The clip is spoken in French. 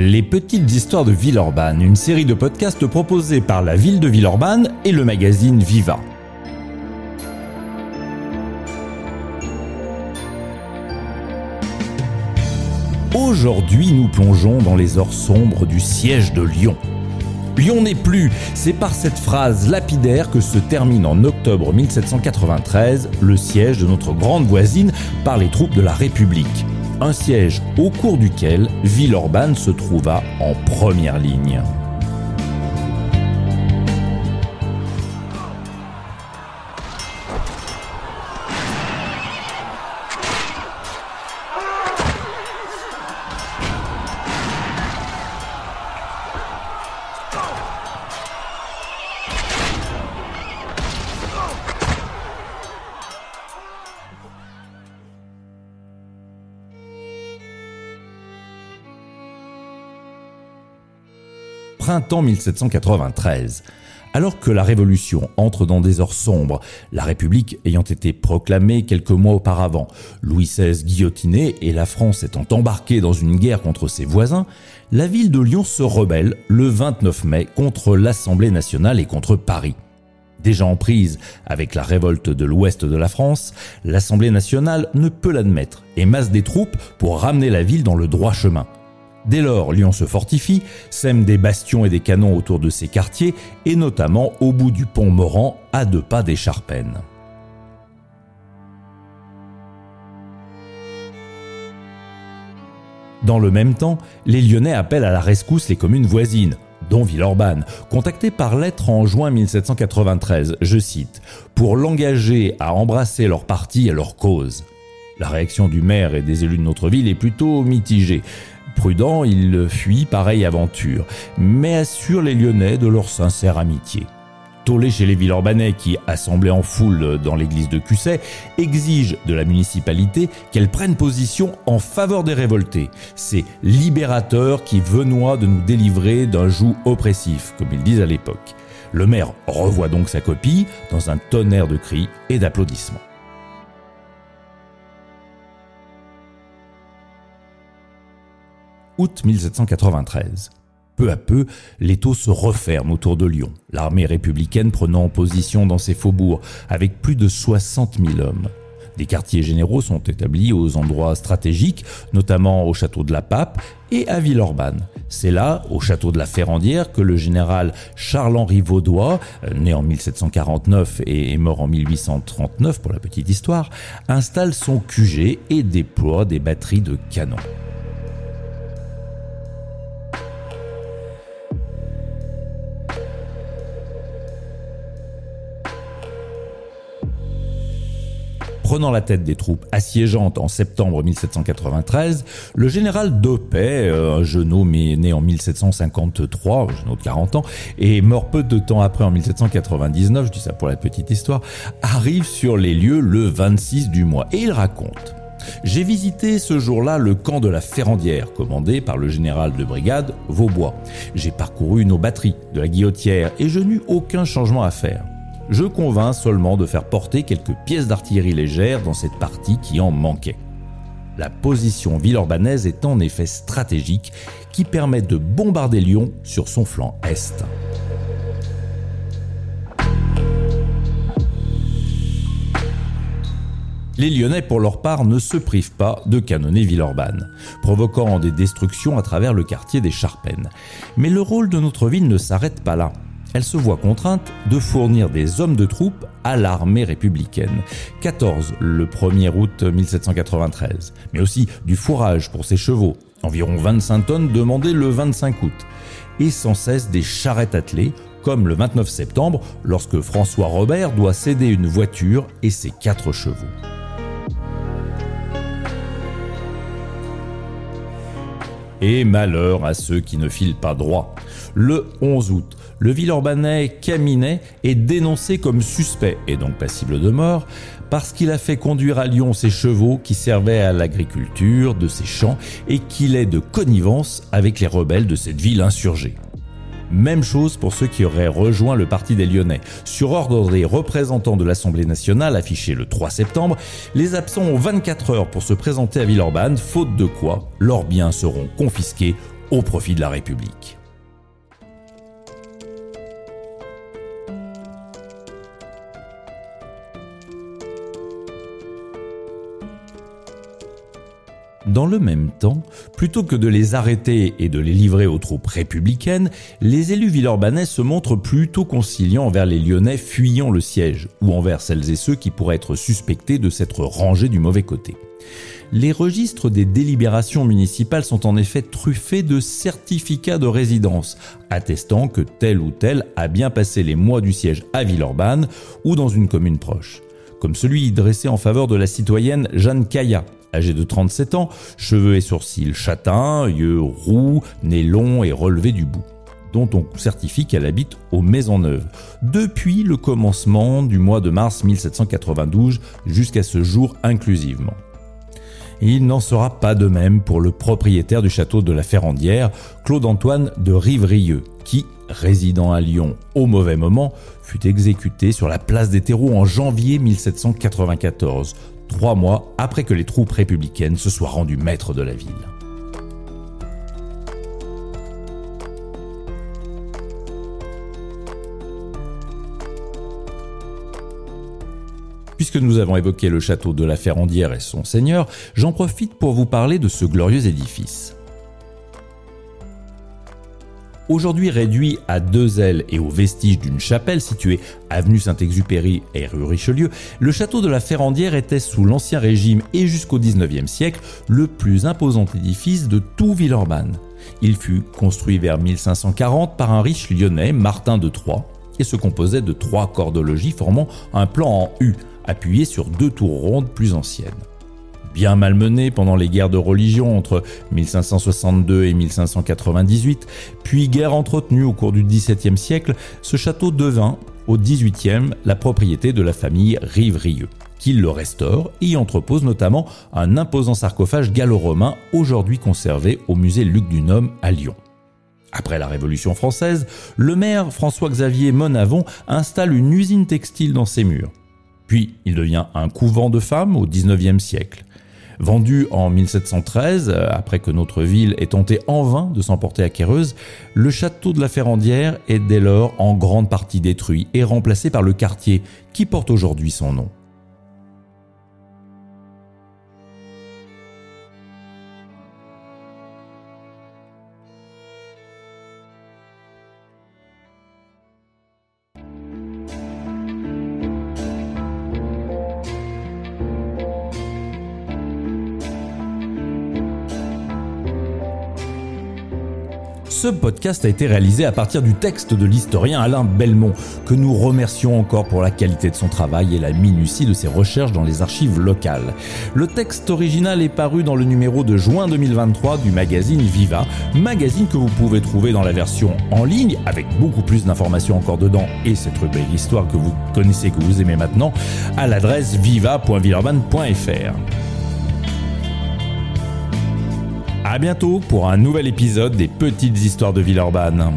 Les petites histoires de Villeurbanne, une série de podcasts proposés par la ville de Villeurbanne et le magazine Viva. Aujourd'hui, nous plongeons dans les heures sombres du siège de Lyon. Lyon n'est plus, c'est par cette phrase lapidaire que se termine en octobre 1793 le siège de notre grande voisine par les troupes de la République un siège au cours duquel Villeurbanne se trouva en première ligne. 1793. Alors que la Révolution entre dans des heures sombres, la République ayant été proclamée quelques mois auparavant, Louis XVI guillotiné et la France étant embarquée dans une guerre contre ses voisins, la ville de Lyon se rebelle le 29 mai contre l'Assemblée nationale et contre Paris. Déjà en prise avec la révolte de l'ouest de la France, l'Assemblée nationale ne peut l'admettre et masse des troupes pour ramener la ville dans le droit chemin. Dès lors, Lyon se fortifie, sème des bastions et des canons autour de ses quartiers, et notamment au bout du pont Morand, à deux pas des Charpennes. Dans le même temps, les Lyonnais appellent à la rescousse les communes voisines, dont Villeurbanne, contactées par lettre en juin 1793, je cite, pour l'engager à embrasser leur parti et leur cause. La réaction du maire et des élus de notre ville est plutôt mitigée. Prudent, il fuit pareille aventure, mais assure les Lyonnais de leur sincère amitié. Tollé chez les Villeurbanais qui, assemblés en foule dans l'église de Cusset, exige de la municipalité qu'elle prenne position en faveur des révoltés. C'est libérateur qui venoit de nous délivrer d'un joug oppressif, comme ils disent à l'époque. Le maire revoit donc sa copie dans un tonnerre de cris et d'applaudissements. Août 1793. Peu à peu, l'étau se referme autour de Lyon, l'armée républicaine prenant position dans ses faubourgs, avec plus de 60 000 hommes. Des quartiers généraux sont établis aux endroits stratégiques, notamment au château de la Pape et à Villeurbanne. C'est là, au château de la Ferrandière, que le général Charles-Henri Vaudois, né en 1749 et mort en 1839 pour la petite histoire, installe son QG et déploie des batteries de canons. Prenant la tête des troupes assiégeantes en septembre 1793, le général Dopet, un jeune homme né en 1753, un jeune homme de 40 ans, et mort peu de temps après en 1799, je dis ça pour la petite histoire, arrive sur les lieux le 26 du mois. Et il raconte j'ai visité ce jour-là le camp de la Ferrandière, commandé par le général de brigade Vaubois. J'ai parcouru nos batteries de la Guillotière et je n'eus aucun changement à faire je convins seulement de faire porter quelques pièces d'artillerie légère dans cette partie qui en manquait. La position villeurbanaise est en effet stratégique qui permet de bombarder Lyon sur son flanc est. Les Lyonnais, pour leur part, ne se privent pas de canonner Villeurbanne, provoquant des destructions à travers le quartier des Charpennes. Mais le rôle de notre ville ne s'arrête pas là elle se voit contrainte de fournir des hommes de troupe à l'armée républicaine. 14 le 1er août 1793, mais aussi du fourrage pour ses chevaux, environ 25 tonnes demandées le 25 août, et sans cesse des charrettes attelées, comme le 29 septembre, lorsque François Robert doit céder une voiture et ses quatre chevaux. Et malheur à ceux qui ne filent pas droit. Le 11 août, le Villeurbanais Caminet est dénoncé comme suspect et donc passible de mort parce qu'il a fait conduire à Lyon ses chevaux qui servaient à l'agriculture de ses champs et qu'il est de connivence avec les rebelles de cette ville insurgée. Même chose pour ceux qui auraient rejoint le parti des Lyonnais. Sur ordre des représentants de l'Assemblée nationale affiché le 3 septembre, les absents ont 24 heures pour se présenter à Villeurbanne, faute de quoi leurs biens seront confisqués au profit de la République. Dans le même temps, plutôt que de les arrêter et de les livrer aux troupes républicaines, les élus villeurbanais se montrent plutôt conciliants envers les Lyonnais fuyant le siège, ou envers celles et ceux qui pourraient être suspectés de s'être rangés du mauvais côté. Les registres des délibérations municipales sont en effet truffés de certificats de résidence, attestant que tel ou tel a bien passé les mois du siège à Villeurbanne ou dans une commune proche, comme celui dressé en faveur de la citoyenne Jeanne Caillat, âgée de 37 ans, cheveux et sourcils châtains, yeux roux, nez long et relevé du bout dont on certifie qu'elle habite aux Maisonneuves, depuis le commencement du mois de mars 1792 jusqu'à ce jour inclusivement. Il n'en sera pas de même pour le propriétaire du château de la Ferrandière, Claude-Antoine de Rivrieux, qui, résidant à Lyon au mauvais moment, fut exécuté sur la place des terreaux en janvier 1794, trois mois après que les troupes républicaines se soient rendues maîtres de la ville. Puisque nous avons évoqué le château de la Ferrandière et son seigneur, j'en profite pour vous parler de ce glorieux édifice. Aujourd'hui réduit à deux ailes et aux vestiges d'une chapelle située avenue Saint-Exupéry et rue Richelieu, le château de la Ferrandière était sous l'Ancien Régime et jusqu'au XIXe siècle le plus imposant édifice de tout Villeurbanne. Il fut construit vers 1540 par un riche lyonnais, Martin de Troyes, et se composait de trois corps de logis formant un plan en U, appuyé sur deux tours rondes plus anciennes bien malmené pendant les guerres de religion entre 1562 et 1598, puis guerre entretenue au cours du XVIIe siècle, ce château devint, au XVIIIe, la propriété de la famille Rivrieux, qui le restaure et y entrepose notamment un imposant sarcophage gallo-romain aujourd'hui conservé au musée Luc Dunhomme à Lyon. Après la Révolution française, le maire François-Xavier Monavon installe une usine textile dans ses murs. Puis il devient un couvent de femmes au XIXe siècle. Vendu en 1713, euh, après que notre ville ait tenté en vain de s'emporter à Quéreuse, le château de la Ferrandière est dès lors en grande partie détruit et remplacé par le quartier qui porte aujourd'hui son nom. Ce podcast a été réalisé à partir du texte de l'historien Alain Belmont, que nous remercions encore pour la qualité de son travail et la minutie de ses recherches dans les archives locales. Le texte original est paru dans le numéro de juin 2023 du magazine Viva, magazine que vous pouvez trouver dans la version en ligne, avec beaucoup plus d'informations encore dedans et cette rubrique histoire que vous connaissez, que vous aimez maintenant, à l'adresse viva.villeurbanne.fr. À bientôt pour un nouvel épisode des Petites Histoires de Villeurbanne.